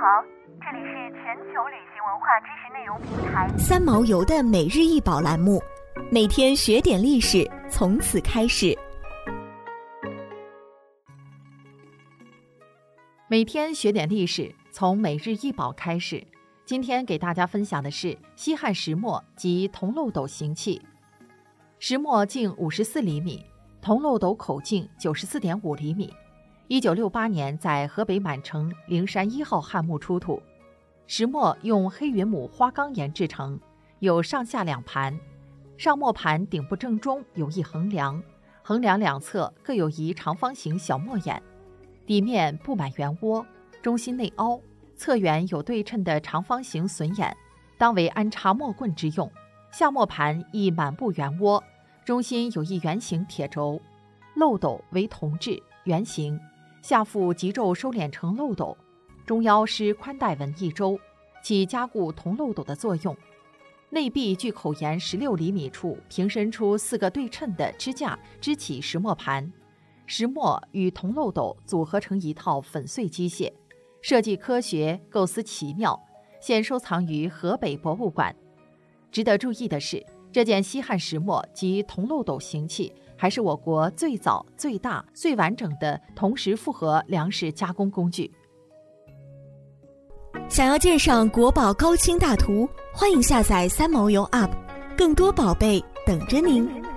好，这里是全球旅行文化知识内容平台三毛游的每日一宝栏目，每天学点历史，从此开始。每天学点历史，从每日一宝开始。今天给大家分享的是西汉石磨及铜漏斗形器。石磨径五十四厘米，铜漏斗口径九十四点五厘米。一九六八年在河北满城灵山一号汉墓出土。石磨用黑云母花岗岩制成，有上下两盘，上磨盘顶部正中有一横梁，横梁两侧各有一长方形小磨眼，底面布满圆窝，中心内凹。侧缘有对称的长方形榫眼，当为安插磨棍之用。下磨盘亦满布圆窝，中心有一圆形铁轴。漏斗为铜制，圆形，下腹极皱收敛成漏斗，中腰施宽带纹一周，起加固铜漏斗的作用。内壁距口沿十六厘米处平伸出四个对称的支架，支起石磨盘，石磨与铜漏斗组合成一套粉碎机械。设计科学，构思奇妙，现收藏于河北博物馆。值得注意的是，这件西汉石磨及铜漏斗形器，还是我国最早、最大、最完整的同时复合粮食加工工具。想要鉴赏国宝高清大图，欢迎下载三毛游 App，更多宝贝等着您。